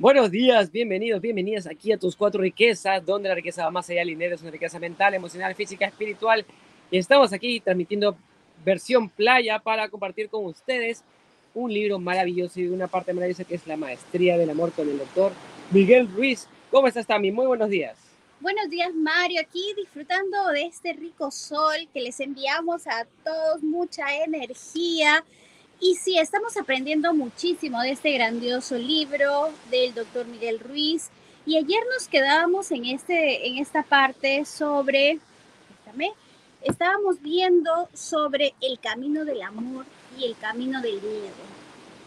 Buenos días, bienvenidos, bienvenidas aquí a tus cuatro riquezas, donde la riqueza va más allá del dinero, es una riqueza mental, emocional, física, espiritual. Y estamos aquí transmitiendo versión playa para compartir con ustedes un libro maravilloso y una parte maravillosa que es La Maestría del Amor con el doctor Miguel Ruiz. ¿Cómo estás, Tami? Muy buenos días. Buenos días, Mario. Aquí disfrutando de este rico sol que les enviamos a todos, mucha energía y sí, estamos aprendiendo muchísimo de este grandioso libro del doctor Miguel Ruiz. Y ayer nos quedábamos en, este, en esta parte sobre, estábamos viendo sobre el camino del amor y el camino del miedo.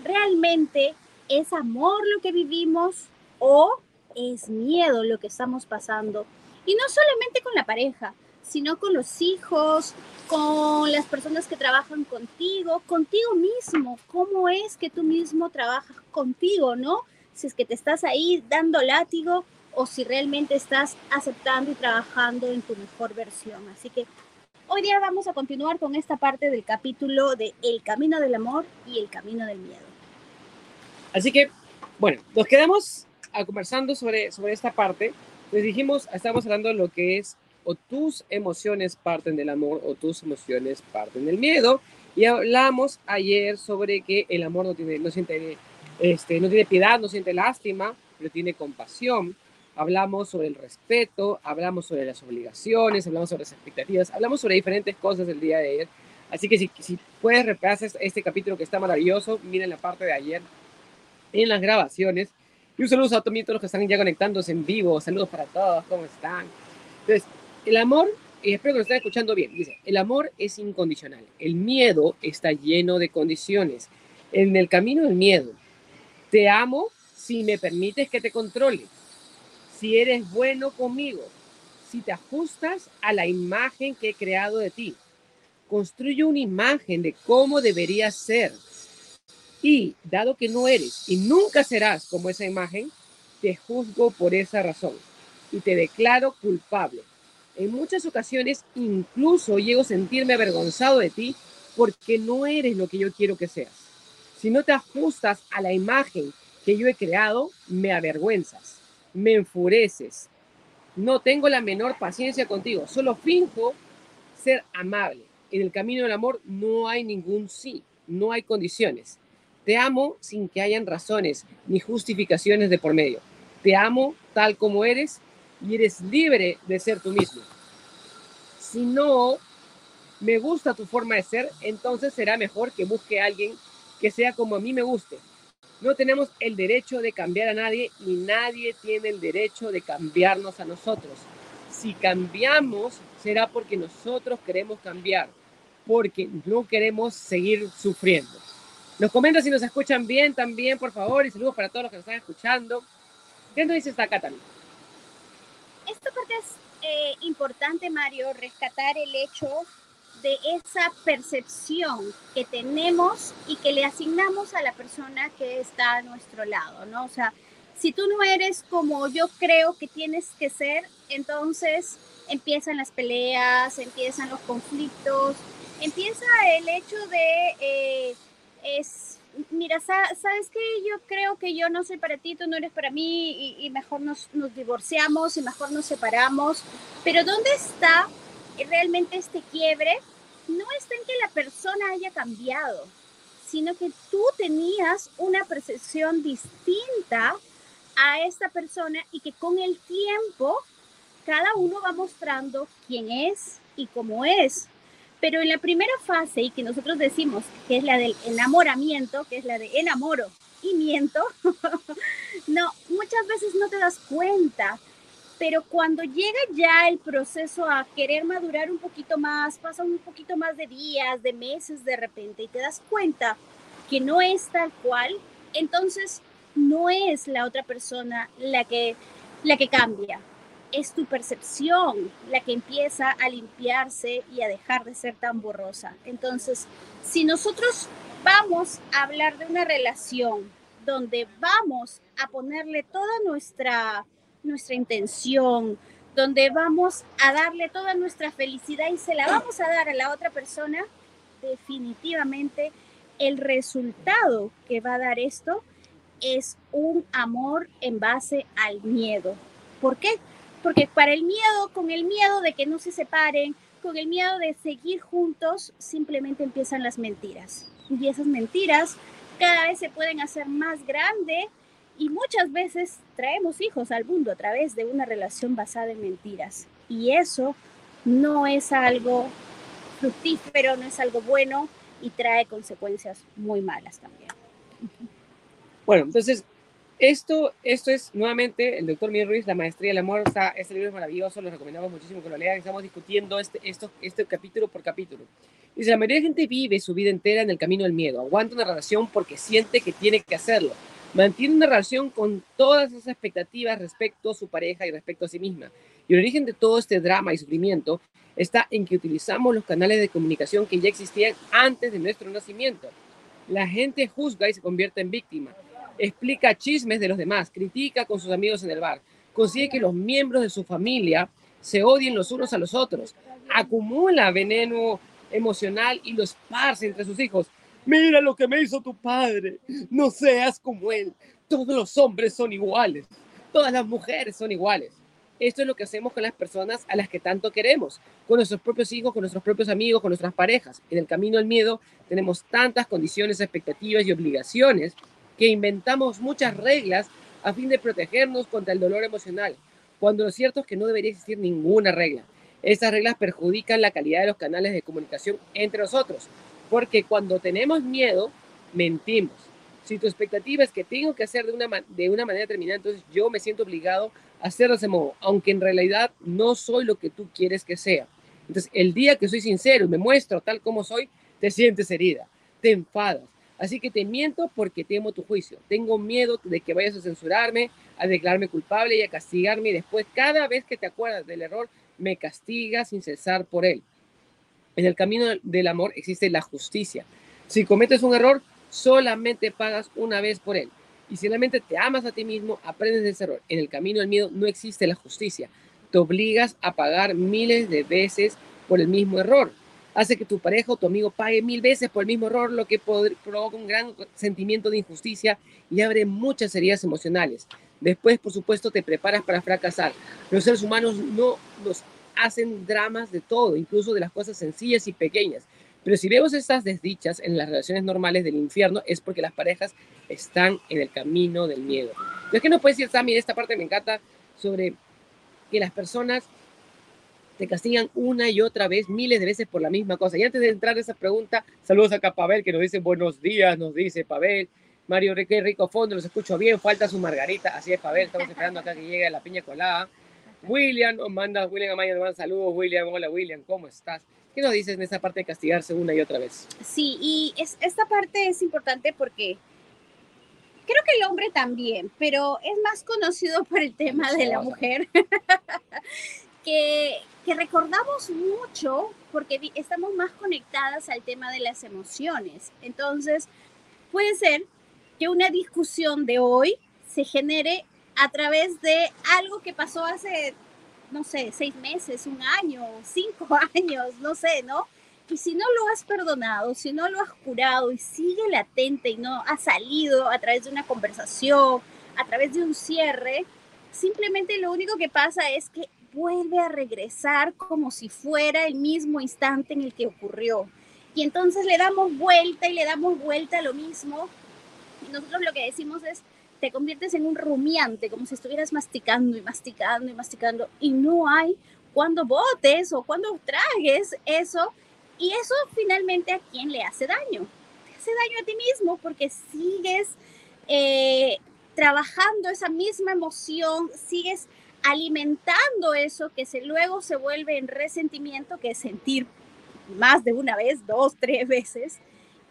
¿Realmente es amor lo que vivimos o es miedo lo que estamos pasando? Y no solamente con la pareja, sino con los hijos, con las personas que trabajan contigo, contigo mismo, cómo es que tú mismo trabajas contigo, ¿no? Si es que te estás ahí dando látigo o si realmente estás aceptando y trabajando en tu mejor versión. Así que hoy día vamos a continuar con esta parte del capítulo de El camino del amor y el camino del miedo. Así que, bueno, nos quedamos conversando sobre, sobre esta parte. Les dijimos, estamos hablando de lo que es o tus emociones parten del amor o tus emociones parten del miedo. Y hablamos ayer sobre que el amor no tiene, no siente, este, no tiene piedad, no siente lástima, pero tiene compasión. Hablamos sobre el respeto, hablamos sobre las obligaciones, hablamos sobre las expectativas, hablamos sobre diferentes cosas el día de ayer. Así que si, si puedes repasar este capítulo que está maravilloso, miren la parte de ayer en las grabaciones. Y un saludo a todos los que están ya conectándose en vivo. Saludos para todos, ¿cómo están? Entonces, el amor, y espero que lo estén escuchando bien, dice, el amor es incondicional. El miedo está lleno de condiciones. En el camino del miedo, te amo si me permites que te controle, si eres bueno conmigo, si te ajustas a la imagen que he creado de ti. Construye una imagen de cómo deberías ser. Y dado que no eres y nunca serás como esa imagen, te juzgo por esa razón y te declaro culpable en muchas ocasiones incluso llego a sentirme avergonzado de ti porque no eres lo que yo quiero que seas. Si no te ajustas a la imagen que yo he creado, me avergüenzas, me enfureces. No tengo la menor paciencia contigo, solo finjo ser amable. En el camino del amor no hay ningún sí, no hay condiciones. Te amo sin que hayan razones ni justificaciones de por medio. Te amo tal como eres y eres libre de ser tú mismo. Si no me gusta tu forma de ser, entonces será mejor que busque a alguien que sea como a mí me guste. No tenemos el derecho de cambiar a nadie y nadie tiene el derecho de cambiarnos a nosotros. Si cambiamos, será porque nosotros queremos cambiar, porque no queremos seguir sufriendo. Nos comentan si nos escuchan bien también, por favor, y saludos para todos los que nos están escuchando. ¿Qué nos dice esta Catalina? Esta parte es eh, importante, Mario, rescatar el hecho de esa percepción que tenemos y que le asignamos a la persona que está a nuestro lado, ¿no? O sea, si tú no eres como yo creo que tienes que ser, entonces empiezan las peleas, empiezan los conflictos, empieza el hecho de eh, es mira, sabes que yo creo que yo no soy para ti, tú no eres para mí y, mejor nos, nos, divorciamos y mejor nos separamos. Pero ¿dónde está realmente este quiebre? No está en que la persona haya cambiado, sino que tú tenías una percepción distinta a esta persona y que con el tiempo cada uno va mostrando quién es y cómo es. Pero en la primera fase, y que nosotros decimos que es la del enamoramiento, que es la de enamoro y miento, no, muchas veces no te das cuenta. Pero cuando llega ya el proceso a querer madurar un poquito más, pasan un poquito más de días, de meses de repente, y te das cuenta que no es tal cual, entonces no es la otra persona la que, la que cambia, es tu percepción la que empieza a limpiarse y a dejar de ser tan borrosa. Entonces, si nosotros vamos a hablar de una relación donde vamos a ponerle toda nuestra, nuestra intención, donde vamos a darle toda nuestra felicidad y se la vamos a dar a la otra persona, definitivamente el resultado que va a dar esto es un amor en base al miedo. ¿Por qué? Porque para el miedo, con el miedo de que no se separen, con el miedo de seguir juntos, simplemente empiezan las mentiras. Y esas mentiras cada vez se pueden hacer más grandes y muchas veces traemos hijos al mundo a través de una relación basada en mentiras. Y eso no es algo fructífero, no es algo bueno y trae consecuencias muy malas también. Bueno, entonces, esto, esto es nuevamente el doctor Mir Ruiz, La Maestría del Amor. Está, este libro es maravilloso, lo recomendamos muchísimo que lo lean. Estamos discutiendo este, esto, este capítulo por capítulo. Dice, la mayoría de gente vive su vida entera en el camino del miedo. Aguanta una relación porque siente que tiene que hacerlo. Mantiene una relación con todas esas expectativas respecto a su pareja y respecto a sí misma. Y el origen de todo este drama y sufrimiento está en que utilizamos los canales de comunicación que ya existían antes de nuestro nacimiento. La gente juzga y se convierte en víctima. Explica chismes de los demás, critica con sus amigos en el bar, consigue que los miembros de su familia se odien los unos a los otros, acumula veneno emocional y lo esparce entre sus hijos. Mira lo que me hizo tu padre, no seas como él. Todos los hombres son iguales, todas las mujeres son iguales. Esto es lo que hacemos con las personas a las que tanto queremos, con nuestros propios hijos, con nuestros propios amigos, con nuestras parejas. En el camino del miedo tenemos tantas condiciones, expectativas y obligaciones que inventamos muchas reglas a fin de protegernos contra el dolor emocional, cuando lo cierto es que no debería existir ninguna regla. Estas reglas perjudican la calidad de los canales de comunicación entre nosotros, porque cuando tenemos miedo, mentimos. Si tu expectativa es que tengo que hacer de una, de una manera determinada, entonces yo me siento obligado hacer de ese modo, aunque en realidad no soy lo que tú quieres que sea. Entonces, el día que soy sincero y me muestro tal como soy, te sientes herida, te enfadas. Así que te miento porque temo tu juicio. Tengo miedo de que vayas a censurarme, a declararme culpable y a castigarme y después cada vez que te acuerdas del error, me castigas sin cesar por él. En el camino del amor existe la justicia. Si cometes un error, solamente pagas una vez por él y si realmente te amas a ti mismo, aprendes de ese error. En el camino del miedo no existe la justicia. Te obligas a pagar miles de veces por el mismo error. Hace que tu pareja o tu amigo pague mil veces por el mismo error, lo que provoca un gran sentimiento de injusticia y abre muchas heridas emocionales. Después, por supuesto, te preparas para fracasar. Los seres humanos no nos hacen dramas de todo, incluso de las cosas sencillas y pequeñas. Pero si vemos estas desdichas en las relaciones normales del infierno, es porque las parejas están en el camino del miedo. es que no puedes decir, Sammy, esta parte me encanta, sobre que las personas te castigan una y otra vez, miles de veces por la misma cosa. Y antes de entrar a esa pregunta, saludos acá a Pavel, que nos dice buenos días, nos dice Pavel. Mario, qué rico fondo, los escucho bien, falta su margarita. Así es, Pavel, estamos esperando acá que llegue la piña colada. William nos manda, William Amaya nos manda saludos. William, hola William, ¿cómo estás? ¿Qué nos dices en esa parte de castigarse una y otra vez? Sí, y es, esta parte es importante porque creo que el hombre también, pero es más conocido por el tema de la mujer, que, que recordamos mucho porque estamos más conectadas al tema de las emociones. Entonces, puede ser que una discusión de hoy se genere a través de algo que pasó hace no sé, seis meses, un año, cinco años, no sé, ¿no? Y si no lo has perdonado, si no lo has curado y sigue latente y no ha salido a través de una conversación, a través de un cierre, simplemente lo único que pasa es que vuelve a regresar como si fuera el mismo instante en el que ocurrió. Y entonces le damos vuelta y le damos vuelta a lo mismo. Y nosotros lo que decimos es, te conviertes en un rumiante, como si estuvieras masticando y masticando y masticando, y no hay cuando botes o cuando tragues eso, y eso finalmente a quién le hace daño. Te hace daño a ti mismo porque sigues eh, trabajando esa misma emoción, sigues alimentando eso que se, luego se vuelve en resentimiento, que es sentir más de una vez, dos, tres veces,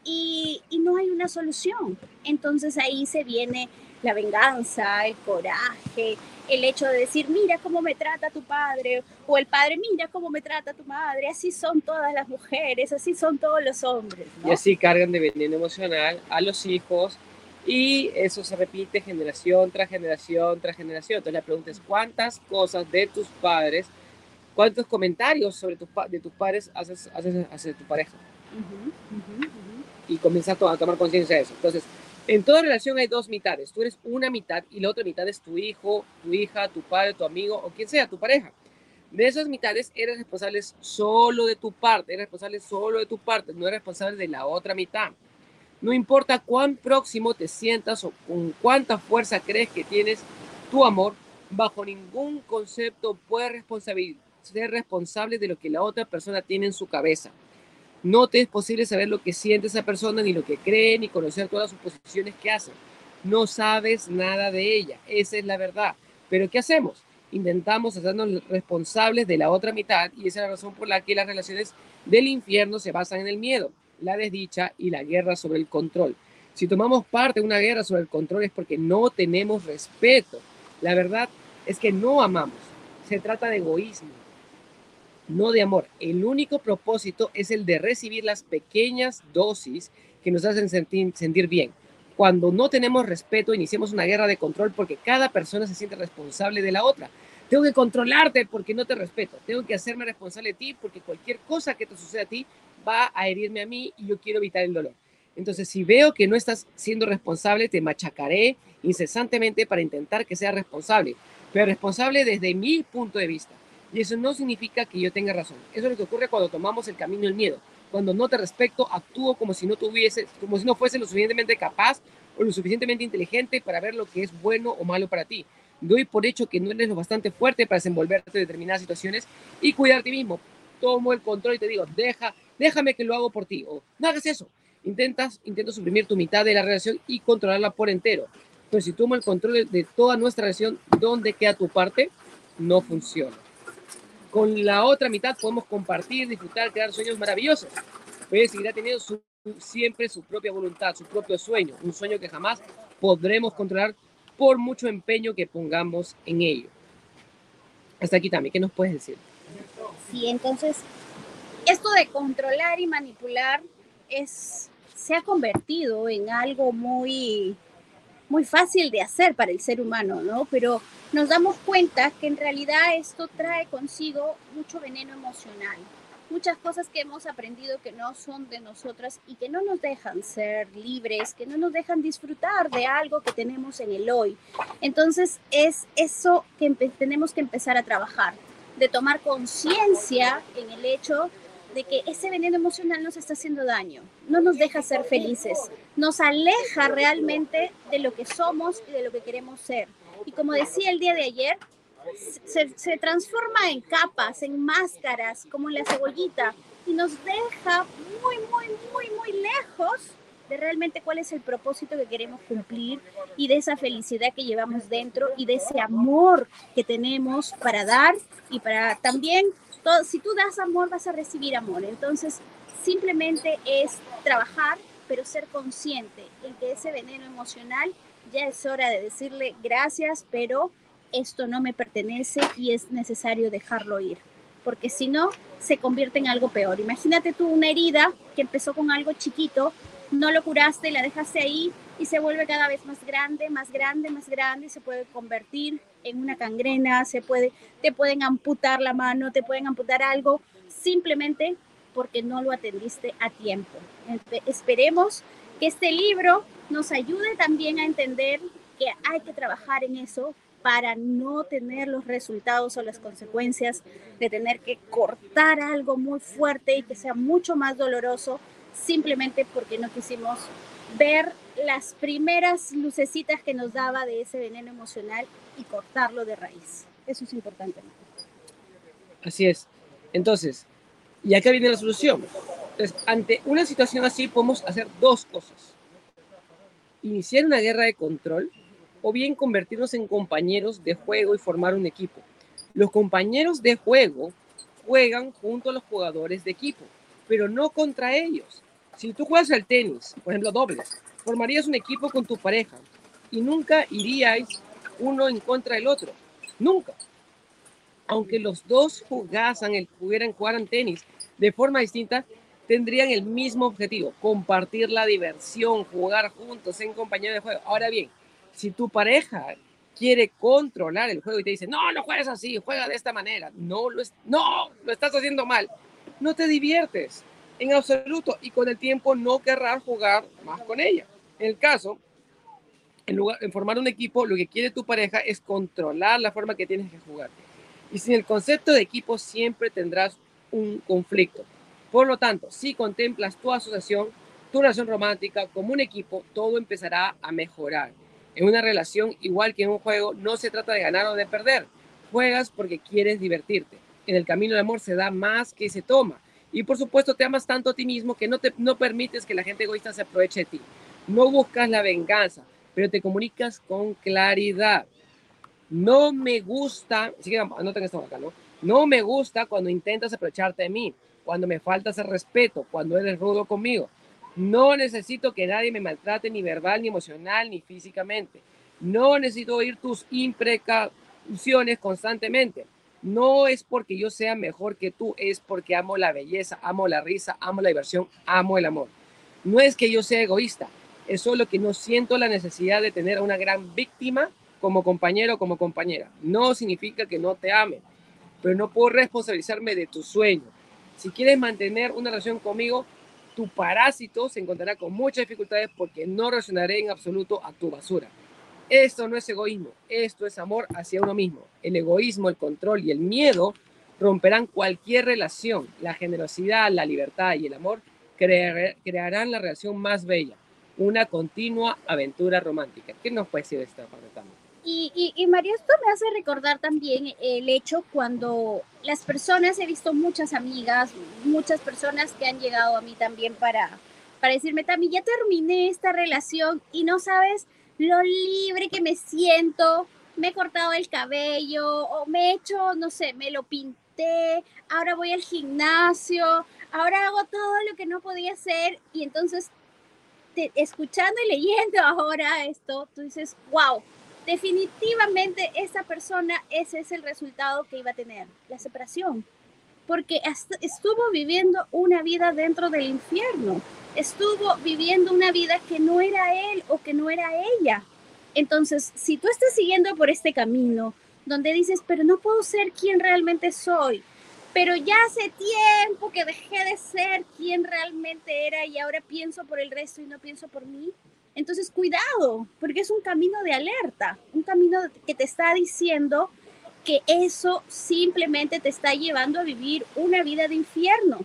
y, y no hay una solución. Entonces ahí se viene la venganza, el coraje, el hecho de decir, mira cómo me trata tu padre, o el padre, mira cómo me trata tu madre, así son todas las mujeres, así son todos los hombres. Y así cargan de veneno emocional a los hijos y eso se repite generación tras generación tras generación. Entonces la pregunta es, ¿cuántas cosas de tus padres, cuántos comentarios sobre tus, de tus padres haces, haces hacia tu pareja? Y comienza a tomar conciencia de eso. Entonces, En toda relación hay dos mitades. Tú eres una mitad y la otra mitad es tu hijo, tu hija, tu padre, tu amigo o quien sea, tu pareja. De esas mitades eres responsable solo de tu parte, eres responsable solo de tu parte, no eres responsable de la otra mitad. No importa cuán próximo te sientas o con cuánta fuerza crees que tienes tu amor, bajo ningún concepto puedes ser responsable de lo que la otra persona tiene en su cabeza. No te es posible saber lo que siente esa persona, ni lo que cree, ni conocer todas sus posiciones que hace. No sabes nada de ella, esa es la verdad. Pero ¿qué hacemos? Intentamos hacernos responsables de la otra mitad y esa es la razón por la que las relaciones del infierno se basan en el miedo, la desdicha y la guerra sobre el control. Si tomamos parte de una guerra sobre el control es porque no tenemos respeto. La verdad es que no amamos. Se trata de egoísmo no de amor. El único propósito es el de recibir las pequeñas dosis que nos hacen sentir, bien. Cuando no tenemos respeto, iniciamos una guerra de control porque cada persona se siente responsable de la otra. Tengo que controlarte porque no te respeto. Tengo que hacerme responsable de ti porque cualquier cosa que te suceda a ti va a herirme a mí y yo quiero evitar el dolor. Entonces, si veo que no estás siendo responsable, te machacaré incesantemente para intentar que seas responsable, pero responsable desde mi punto de vista. Y eso no significa que yo tenga razón. Eso es lo que ocurre cuando tomamos el camino del miedo. Cuando no te respeto, actúo como si no tuviese, como si no fuese lo suficientemente capaz o lo suficientemente inteligente para ver lo que es bueno o malo para ti. Doy por hecho que no eres lo bastante fuerte para desenvolverte en determinadas situaciones y cuidar a ti mismo. Tomo el control y te digo, deja, déjame que lo hago por ti. O no hagas eso. Intentas, intento suprimir tu mitad de la relación y controlarla por entero. Pero si tomo el control de toda nuestra relación, ¿dónde queda tu parte? No funciona. Con la otra mitad podemos compartir, disfrutar, crear sueños maravillosos. Pero seguirá teniendo siempre su propia voluntad, su propio sueño, un sueño que jamás podremos controlar por mucho empeño que pongamos en ello. Hasta aquí también, ¿qué nos puedes decir? Sí, entonces, esto de controlar y manipular es, se ha convertido en algo muy muy fácil de hacer para el ser humano, ¿no? Pero nos damos cuenta que en realidad esto trae consigo mucho veneno emocional, muchas cosas que hemos aprendido que no son de nosotras y que no nos dejan ser libres, que no nos dejan disfrutar de algo que tenemos en el hoy. Entonces es eso que tenemos que empezar a trabajar, de tomar conciencia en el hecho de que ese veneno emocional nos está haciendo daño, no nos deja ser felices, nos aleja realmente de lo que somos y de lo que queremos ser. Y como decía el día de ayer, se, transforma en capas, en máscaras, como la cebollita, y nos deja muy, muy, muy, muy lejos de realmente cuál es el propósito que queremos cumplir y de esa felicidad que llevamos dentro y de ese amor que tenemos para dar y para también si tú das amor, vas a recibir amor. Entonces, simplemente es trabajar, pero ser consciente en que ese veneno emocional ya es hora de decirle gracias, pero esto no me pertenece y es necesario dejarlo ir. Porque si no, se convierte en algo peor. Imagínate tú una herida que empezó con algo chiquito, no lo curaste, la dejaste ahí y se vuelve cada vez más grande, más grande, más grande y se puede convertir en una cangrena, se puede, te pueden amputar la mano, te pueden amputar algo, simplemente porque no lo atendiste a tiempo. Esperemos que este libro nos ayude también a entender que hay que trabajar en eso para no tener los resultados o las consecuencias de tener que cortar algo muy fuerte y que sea mucho más doloroso simplemente porque no quisimos ver las primeras lucecitas que nos daba de ese veneno emocional y cortarlo de raíz. Eso es importante. Así es. Entonces, y acá viene la solución. Entonces, ante una situación así podemos hacer dos cosas. Iniciar una guerra de control o bien convertirnos en compañeros de juego y formar un equipo. Los compañeros de juego juegan junto a los jugadores de equipo, pero no contra ellos. Si tú juegas al tenis, por ejemplo, dobles, formarías un equipo con tu pareja y nunca iríais uno en contra del otro. Nunca. Aunque los dos jugasen, el, pudieran jugar en tenis de forma distinta, tendrían el mismo objetivo, compartir la diversión, jugar juntos en compañía de juego. Ahora bien, si tu pareja quiere controlar el juego y te dice, no, no juegues así, juega de esta manera, no lo, es, no, lo estás haciendo mal, no te diviertes en absoluto y con el tiempo no querrás jugar más con ella. En el caso en lugar en formar un equipo, lo que quiere tu pareja es controlar la forma que tienes que jugar. Y sin el concepto de equipo siempre tendrás un conflicto. Por lo tanto, si contemplas tu asociación, tu relación romántica como un equipo, todo empezará a mejorar. En una relación, igual que en un juego, no se trata de ganar o de perder. Juegas porque quieres divertirte. En el camino del amor se da más que se toma. Y por supuesto te amas tanto a ti mismo que no, te, no permites que la gente egoísta se aproveche de ti. No buscas la venganza, pero te comunicas con claridad. No me gusta, así que anoten esto acá, ¿no? No me gusta cuando intentas aprovecharte de mí, cuando me faltas el respeto, cuando eres rudo conmigo. No necesito que nadie me maltrate ni verbal, ni emocional, ni físicamente. No necesito oír tus imprecaciones constantemente. No es porque yo sea mejor que tú, es porque amo la belleza, amo la risa, amo la diversión, amo el amor. No es que yo sea egoísta, es solo que no siento la necesidad de tener a una gran víctima como compañero o como compañera. No significa que no te ame, pero no puedo responsabilizarme de tu sueño. Si quieres mantener una relación conmigo, tu parásito se encontrará con muchas dificultades porque no reaccionaré en absoluto a tu basura. Esto no es egoísmo, esto es amor hacia uno mismo. El egoísmo, el control y el miedo romperán cualquier relación. La generosidad, la libertad y el amor crearán la relación más bella, una continua aventura romántica. ¿Qué nos puede decir de esta parte también? Y, y, María, esto me hace recordar también el hecho cuando las personas, he visto muchas amigas, muchas personas que han llegado a mí también para, para decirme, Tami, ya terminé esta relación y no sabes lo libre que me siento, me he cortado el cabello o me he hecho, no sé, me lo pinté, ahora voy al gimnasio, ahora hago todo lo que no podía hacer y entonces escuchando y leyendo ahora esto, tú dices, wow, definitivamente esa persona, ese es el resultado que iba a tener, la separación, porque estuvo viviendo una vida dentro del infierno, estuvo viviendo una vida que no era él o que no era ella. Entonces, si tú estás siguiendo por este camino, donde dices, pero no puedo ser quien realmente soy, pero ya hace tiempo que dejé de ser quien realmente era y ahora pienso por el resto y no pienso por mí, entonces, cuidado, porque es un camino de alerta, un camino que te está diciendo que eso simplemente te está llevando a vivir una vida de infierno.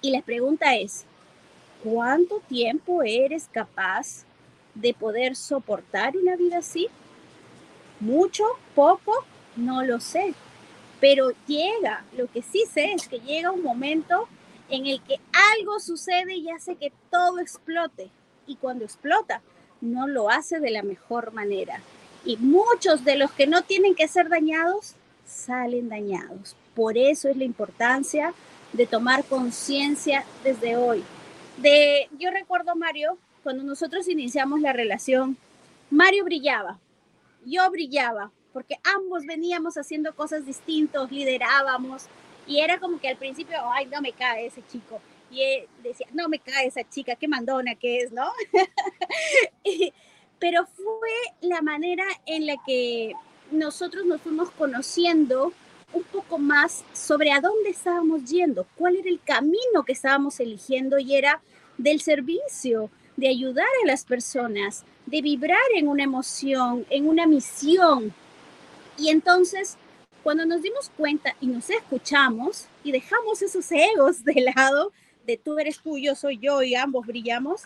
Y la pregunta es, ¿cuánto tiempo eres capaz de poder soportar una vida así? ¿Mucho? ¿Poco? No lo sé. Pero llega, lo que sí sé es que llega un momento en el que algo sucede y hace que todo explote y cuando explota no lo hace de la mejor manera. Y muchos de los que no tienen que ser dañados salen dañados. Por eso es la importancia de tomar conciencia desde hoy. De, yo recuerdo Mario, cuando nosotros iniciamos la relación, Mario brillaba, yo brillaba, porque ambos veníamos haciendo cosas distintas, liderábamos, y era como que al principio, ay, no me cae ese chico, y decía, no me cae esa chica, qué mandona que es, ¿no? Pero fue la manera en la que nosotros nos fuimos conociendo un poco más sobre a dónde estábamos yendo, cuál era el camino que estábamos eligiendo y era del servicio, de ayudar a las personas, de vibrar en una emoción, en una misión. Y entonces, cuando nos dimos cuenta y nos escuchamos y dejamos esos egos de lado, de tú eres tú, yo soy yo y ambos brillamos,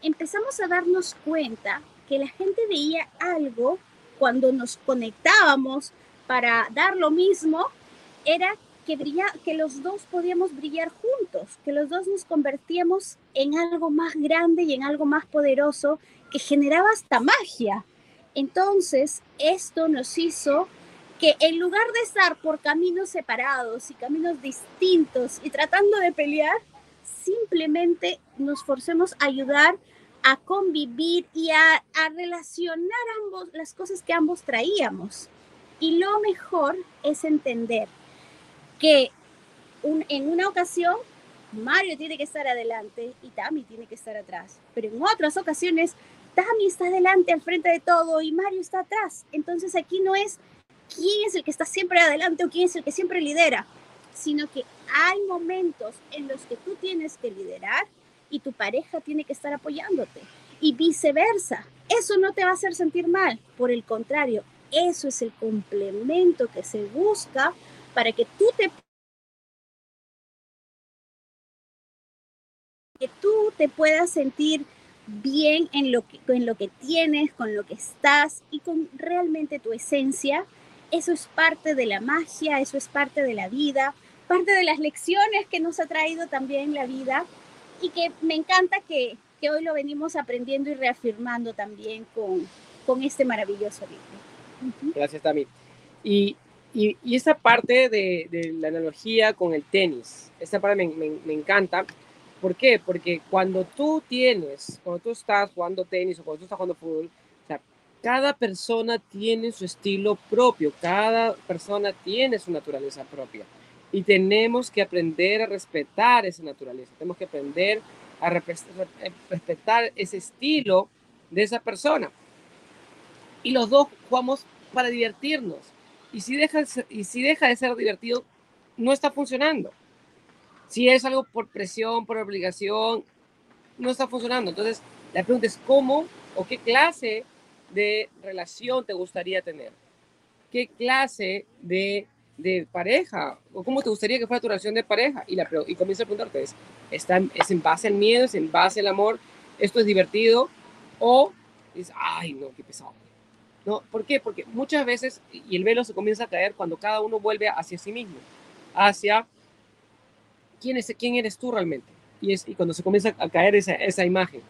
empezamos a darnos cuenta que la gente veía algo cuando nos conectábamos para dar lo mismo, era que, brilla, que los dos podíamos brillar juntos, que los dos nos convertíamos en algo más grande y en algo más poderoso que generaba hasta magia. Entonces, esto nos hizo que en lugar de estar por caminos separados y caminos distintos y tratando de pelear, simplemente nos forcemos a ayudar a convivir y a, relacionar ambos las cosas que ambos traíamos. Y lo mejor es entender que en una ocasión Mario tiene que estar adelante y Tami tiene que estar atrás. Pero en otras ocasiones Tami está adelante al frente de todo y Mario está atrás. Entonces aquí no es quién es el que está siempre adelante o quién es el que siempre lidera, sino que hay momentos en los que tú tienes que liderar y tu pareja tiene que estar apoyándote y viceversa. eso no te va a hacer sentir mal. Por el contrario, eso es el complemento que se busca para que tú te que tú te puedas sentir bien en lo que, en lo que tienes, con lo que estás y con realmente tu esencia. Eso es parte de la magia, eso es parte de la vida, parte de las lecciones que nos ha traído también la vida y que me encanta que, que hoy lo venimos aprendiendo y reafirmando también con, con este maravilloso libro. Gracias, Tami. Y, y, y esta parte de, de, la analogía con el tenis, esta parte me, me, me, encanta. ¿Por qué? Porque cuando tú tienes, cuando tú estás jugando tenis o cuando tú estás jugando fútbol, o sea, cada persona tiene su estilo propio, cada persona tiene su naturaleza propia. Y tenemos que aprender a respetar esa naturaleza, tenemos que aprender a respetar ese estilo de esa persona. Y los dos jugamos para divertirnos. Y si deja, y si deja de ser divertido, no está funcionando. Si es algo por presión, por obligación, no está funcionando. Entonces, la pregunta es cómo o qué clase de relación te gustaría tener. ¿Qué clase de de pareja? ¿O cómo te gustaría que fuera tu relación de pareja? Y, la, y comienza a preguntarte, ¿es, está, ¿es en base al miedo? ¿Es en base al amor? ¿Esto es divertido? ¿O es, ay, no, qué pesado? ¿No? ¿Por qué? Porque muchas veces, y el velo se comienza a caer cuando cada uno vuelve hacia sí mismo, hacia quién, es, quién eres tú realmente. Y, es, y cuando se comienza a caer esa, esa imagen.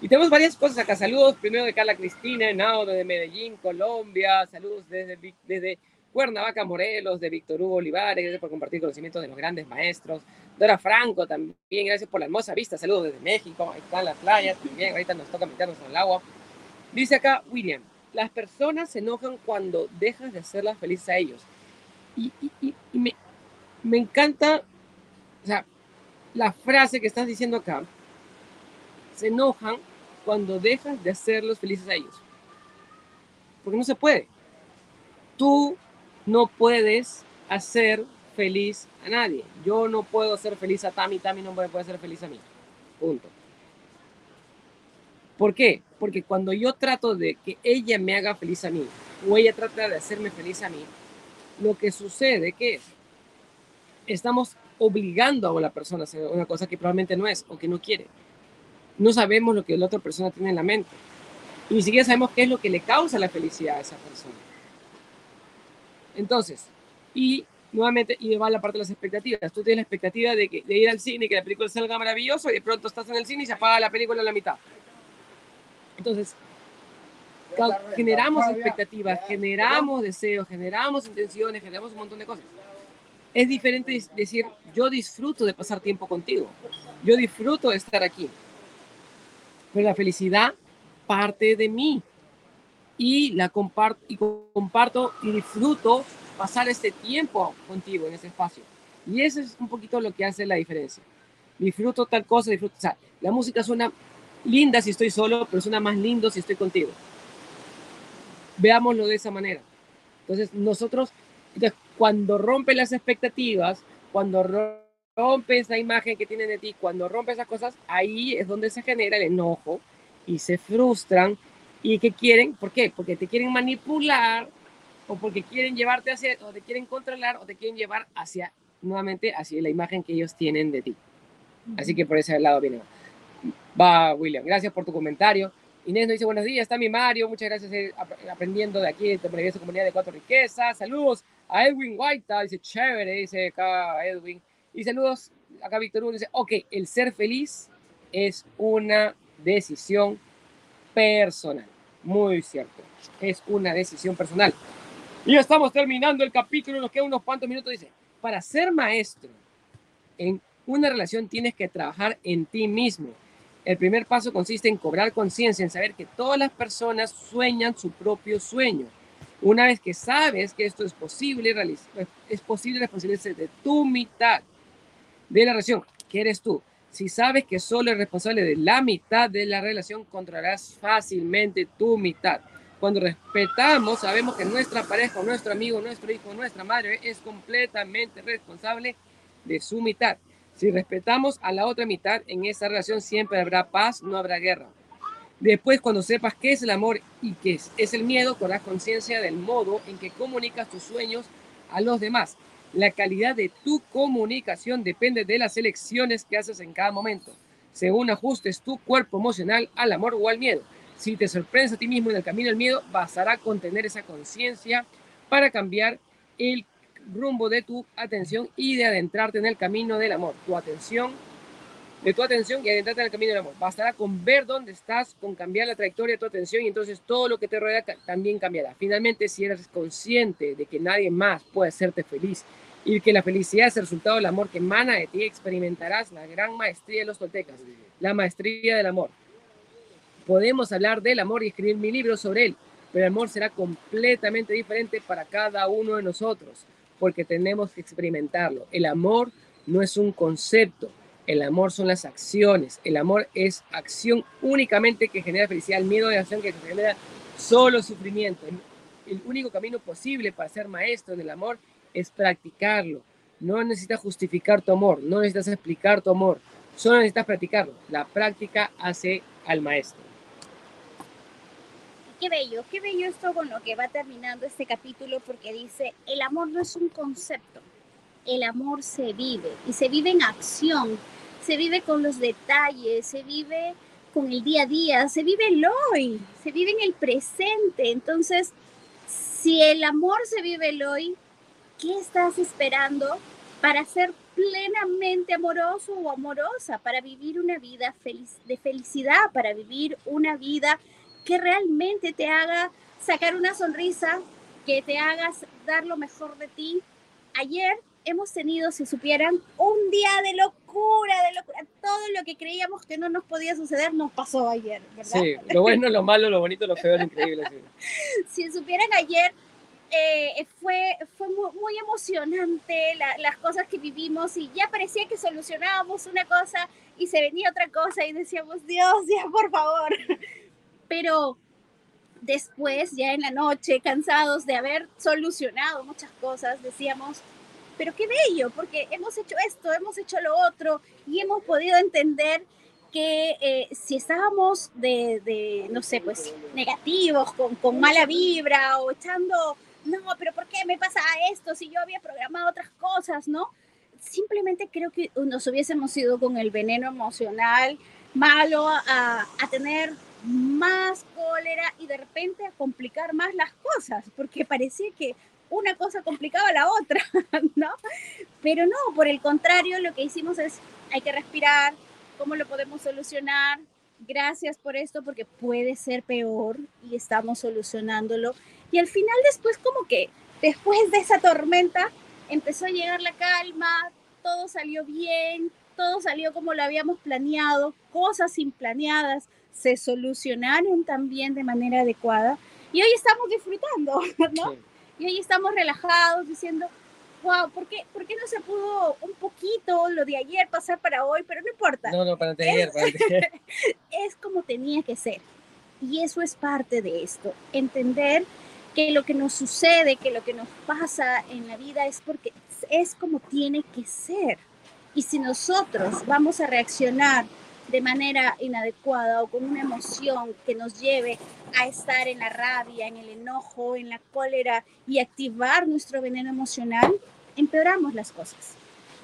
Y tenemos varias cosas acá. Saludos primero de Carla Cristina, Nao de Medellín, Colombia. Saludos desde, desde Cuernavaca, Morelos, de Víctor Hugo Olivares, gracias por compartir conocimientos de los grandes maestros. Dora Franco también, gracias por la hermosa vista, saludos desde México, ahí están las playas también, ahorita nos toca meternos el agua. Dice acá William, las personas se enojan cuando dejas de hacerlas felices a ellos. Y, y me, me encanta, o sea, la frase que estás diciendo acá, se enojan cuando dejas de hacerlos felices a ellos. Porque no se puede. Tú no puedes hacer feliz a nadie. Yo no puedo hacer feliz a Tami, Tami no puede hacer feliz a mí. Punto. ¿Por qué? Porque cuando yo trato de que ella me haga feliz a mí, o ella trata de hacerme feliz a mí, lo que sucede que es, estamos obligando a la persona a hacer una cosa que probablemente no es o que no quiere. No sabemos lo que la otra persona tiene en la mente. Y ni siquiera sabemos qué es lo que le causa la felicidad a esa persona. Entonces, y nuevamente, y va la parte de las expectativas. Tú tienes la expectativa de, que, de ir al cine y que la película salga maravilloso y de pronto estás en el cine y se apaga la película en la mitad. Entonces, generamos expectativas, generamos deseos, generamos intenciones, generamos un montón de cosas. Es diferente decir, yo disfruto de pasar tiempo contigo, yo disfruto de estar aquí. Pero la felicidad parte de mí, y la comparto y comparto y disfruto pasar este tiempo contigo en ese espacio. Y eso es un poquito lo que hace la diferencia. Disfruto tal cosa, disfruto, la música suena linda si estoy solo, pero suena más lindo si estoy contigo. Veámoslo de esa manera. Entonces, nosotros, cuando rompe las expectativas, cuando rompe esa imagen que tienen de ti, cuando rompe esas cosas, ahí es donde se genera el enojo y se frustran ¿Y qué quieren? ¿Por qué? Porque te quieren manipular o porque quieren llevarte hacia, o te quieren controlar o te quieren llevar hacia, nuevamente, hacia la imagen que ellos tienen de ti. Así que por ese lado viene. Va, William. Gracias por tu comentario. Inés nos dice buenos días, está mi Mario, muchas gracias eh, aprendiendo de aquí, de maravillosa comunidad de Cuatro Riquezas. Saludos a Edwin White, dice chévere, dice acá Edwin. Y saludos acá Víctor Hugo, dice, ok, el ser feliz es una decisión personal. Muy cierto. Es una decisión personal. Y estamos terminando el capítulo, nos quedan unos cuantos minutos. Dice, para ser maestro en una relación tienes que trabajar en ti mismo. El primer paso consiste en cobrar conciencia, en saber que todas las personas sueñan su propio sueño. Una vez que sabes que esto es posible, es posible responsabilizarse de tu mitad de la relación, que eres tú. Si sabes que solo eres responsable de la mitad de la relación, controlarás fácilmente tu mitad. Cuando respetamos, sabemos que nuestra pareja, nuestro amigo, nuestro hijo, nuestra madre es completamente responsable de su mitad. Si respetamos a la otra mitad, en esa relación siempre habrá paz, no habrá guerra. Después, cuando sepas qué es el amor y qué es, es el miedo, cobrarás conciencia del modo en que comunicas tus sueños a los demás. La calidad de tu comunicación depende de las elecciones que haces en cada momento, según ajustes tu cuerpo emocional al amor o al miedo. Si te sorprendes a ti mismo en el camino del miedo, bastará con tener esa conciencia para cambiar el rumbo de tu atención y de adentrarte en el camino del amor. Tu atención, de tu atención y adentrarte en el camino del amor. Bastará con ver dónde estás, con cambiar la trayectoria de tu atención y entonces todo lo que te rodea también cambiará. Finalmente, si eres consciente de que nadie más puede hacerte feliz y que la felicidad es el resultado del amor que emana de ti, experimentarás la gran maestría de los toltecas, la maestría del amor. Podemos hablar del amor y escribir mi libro sobre él, pero el amor será completamente diferente para cada uno de nosotros, porque tenemos que experimentarlo. El amor no es un concepto, el amor son las acciones, el amor es acción únicamente que genera felicidad, el miedo de acción que genera solo sufrimiento. El único camino posible para ser maestro en el amor es practicarlo. No necesitas justificar tu amor, no necesitas explicar tu amor, solo necesitas practicarlo. La práctica hace al maestro. Qué bello, qué bello esto con lo que va terminando este capítulo porque dice, el amor no es un concepto, el amor se vive y se vive en acción, se vive con los detalles, se vive con el día a día, se vive el hoy, se vive en el presente. Entonces, si el amor se vive el hoy, ¿Qué estás esperando para ser plenamente amoroso o amorosa, para vivir una vida feliz, de felicidad, para vivir una vida que realmente te haga sacar una sonrisa, que te hagas dar lo mejor de ti? Ayer hemos tenido, si supieran, un día de locura, de locura. Todo lo que creíamos que no nos podía suceder nos pasó ayer, ¿verdad? Sí, lo bueno, lo malo, lo bonito, lo feo, lo increíble. si supieran ayer eh, fue, fue muy, emocionante las cosas que vivimos y ya parecía que solucionábamos una cosa y se venía otra cosa y decíamos, Dios, ya por favor. Pero después, ya en la noche, cansados de haber solucionado muchas cosas, decíamos, pero qué bello, porque hemos hecho esto, hemos hecho lo otro y hemos podido entender que eh, si estábamos de, de, no sé, pues negativos, con, con mala vibra o echando no, pero ¿por qué me pasa esto si yo había programado otras cosas, no? Simplemente creo que nos hubiésemos ido con el veneno emocional malo a, a tener más cólera y de repente a complicar más las cosas, porque parecía que una cosa complicaba la otra, ¿no? Pero no, por el contrario, lo que hicimos es, hay que respirar, ¿cómo lo podemos solucionar? Gracias por esto, porque puede ser peor y estamos solucionándolo. Y al final después como que después de esa tormenta empezó a llegar la calma, todo salió bien, todo salió como lo habíamos planeado, cosas implaneadas se solucionaron también de manera adecuada y hoy estamos disfrutando, ¿no? Y hoy estamos relajados diciendo, wow, ¿por qué, ¿por qué no se pudo un poquito lo de ayer pasar para hoy? Pero no importa. No, no, para ayer, para ayer. es como tenía que ser. Y eso es parte de esto, entender que lo que nos sucede, que lo que nos pasa en la vida es porque es como tiene que ser. Y si nosotros vamos a reaccionar de manera inadecuada o con una emoción que nos lleve a estar en la rabia, en el enojo, en la cólera y activar nuestro veneno emocional, empeoramos las cosas.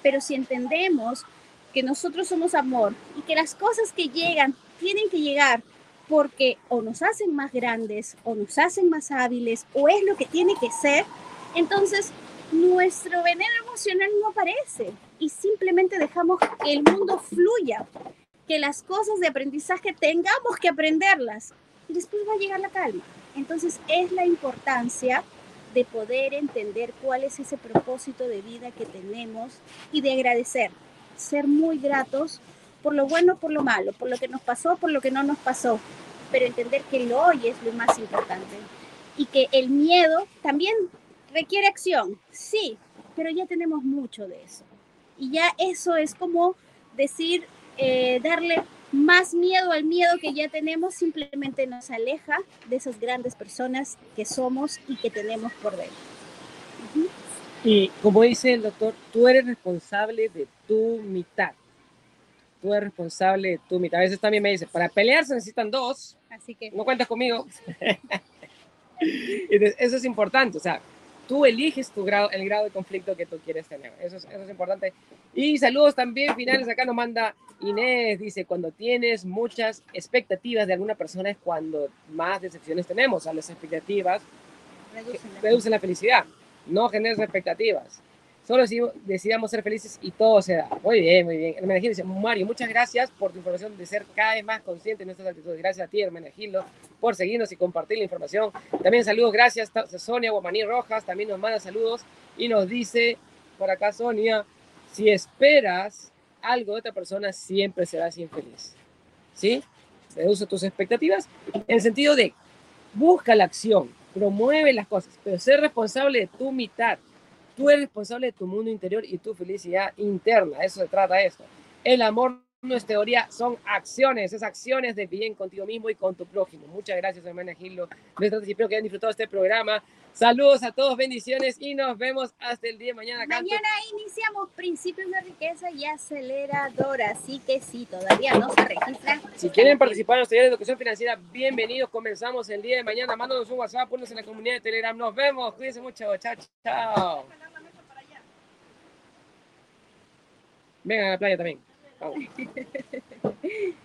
Pero si entendemos que nosotros somos amor y que las cosas que llegan tienen que llegar porque o nos hacen más grandes o nos hacen más hábiles o es lo que tiene que ser, entonces nuestro veneno emocional no aparece y simplemente dejamos que el mundo fluya, que las cosas de aprendizaje tengamos que aprenderlas y después va a llegar la calma. Entonces es la importancia de poder entender cuál es ese propósito de vida que tenemos y de agradecer, ser muy gratos por lo bueno, por lo malo, por lo que nos pasó, por lo que no nos pasó, pero entender que el hoy es lo más importante y que el miedo también requiere acción, sí, pero ya tenemos mucho de eso. Y ya eso es como decir, eh, darle más miedo al miedo que ya tenemos, simplemente nos aleja de esas grandes personas que somos y que tenemos por dentro. Y como dice el doctor, tú eres responsable de tu mitad. tú eres responsable de tu mitad. A veces también me dice, para pelear se necesitan dos, Así que no cuentas conmigo. Entonces, eso es importante, o sea, tú eliges tu grado, el grado de conflicto que tú quieres tener. Eso es, eso es importante. Y saludos también finales. Acá nos manda Inés, dice, cuando tienes muchas expectativas de alguna persona es cuando más decepciones tenemos. A las expectativas reducen la- reducen la felicidad. No generes expectativas. Solo si decidamos ser felices y todo se da. Muy bien, muy bien. Hermenegildo dice, Mario, muchas gracias por tu información de ser cada vez más consciente de nuestras actitudes. Gracias a ti, Hermenegildo, por seguirnos y compartir la información. También saludos, gracias Sonia Guamaní Rojas, también nos manda saludos y nos dice, por acá Sonia, si esperas algo de otra persona, siempre serás infeliz. ¿Sí? Reduce tus expectativas en el sentido de busca la acción, promueve las cosas, pero ser responsable de tu mitad. Tú eres responsable de tu mundo interior y tu felicidad interna. Eso se trata esto. El amor no es teoría, son acciones, es acciones de bien contigo mismo y con tu prójimo. Muchas gracias, hermana Gildo. Espero que hayan disfrutado este programa. Saludos a todos, bendiciones y nos vemos hasta el día de mañana. Mañana iniciamos Principios de Riqueza y Aceleradora, así que si todavía no se registran. Si quieren participar en los talleres de educación financiera, bienvenidos. Comenzamos el día de mañana. Mándanos un WhatsApp, ponnos en la comunidad de Telegram. Nos vemos. Cuídense mucho. Chao, chao. Vengan a la playa también.